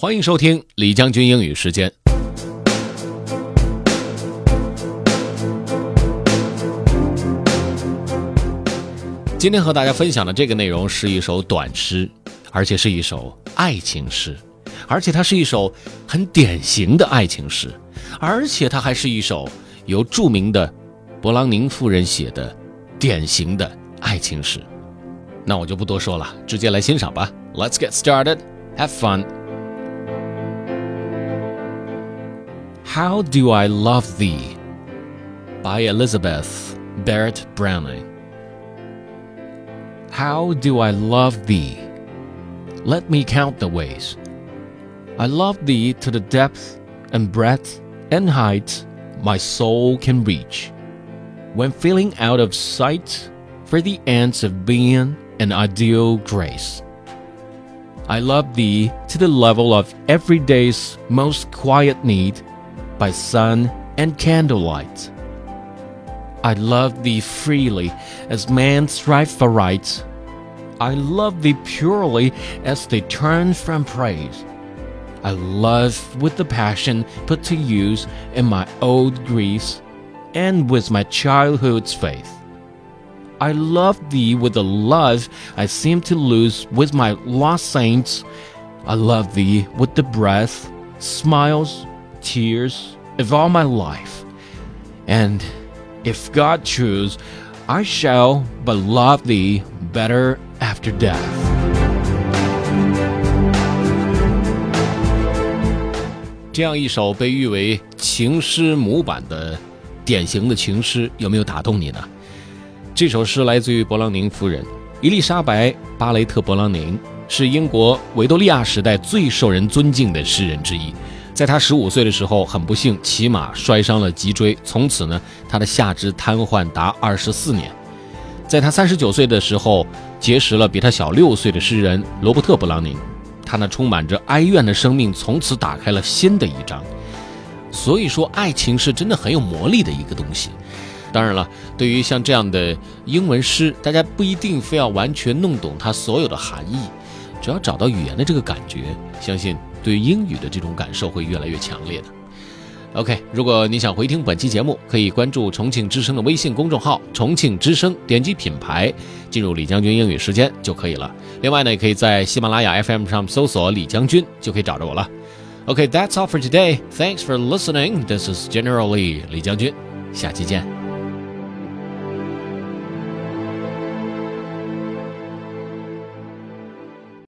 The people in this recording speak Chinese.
欢迎收听李将军英语时间。今天和大家分享的这个内容是一首短诗，而且是一首爱情诗，而且它是一首很典型的爱情诗，而且它还是一首由著名的勃朗宁夫人写的典型的爱情诗。那我就不多说了，直接来欣赏吧。Let's get started. Have fun. How Do I Love Thee by Elizabeth Barrett Browning. How do I love thee? Let me count the ways. I love thee to the depth and breadth and height my soul can reach. When feeling out of sight for the ends of being an ideal grace. I love thee to the level of every day's most quiet need by sun and candlelight. I love thee freely as man strive for right. I love thee purely as they turn from praise. I love with the passion put to use in my old griefs and with my childhood's faith. I love thee with a love I seem to lose with my lost saints. I love thee with the breath, smiles, tears of all my life. And if God choose, I shall but love thee better after death. 这样一首被誉为情诗模板的典型的情诗，有没有打动你呢？这首诗来自于勃朗宁夫人伊丽莎白·巴雷特·勃朗宁，是英国维多利亚时代最受人尊敬的诗人之一。在他十五岁的时候，很不幸骑马摔伤了脊椎，从此呢，他的下肢瘫痪达二十四年。在他三十九岁的时候，结识了比他小六岁的诗人罗伯特·布朗宁，他那充满着哀怨的生命从此打开了新的一章。所以说，爱情是真的很有魔力的一个东西。当然了，对于像这样的英文诗，大家不一定非要完全弄懂它所有的含义，只要找到语言的这个感觉，相信。对英语的这种感受会越来越强烈的。OK，如果你想回听本期节目，可以关注重庆之声的微信公众号“重庆之声”，点击品牌进入李将军英语时间就可以了。另外呢，也可以在喜马拉雅 FM 上搜索李将军，就可以找着我了。OK，that's all for today. Thanks for listening. This is General Lee 李将军，下期见。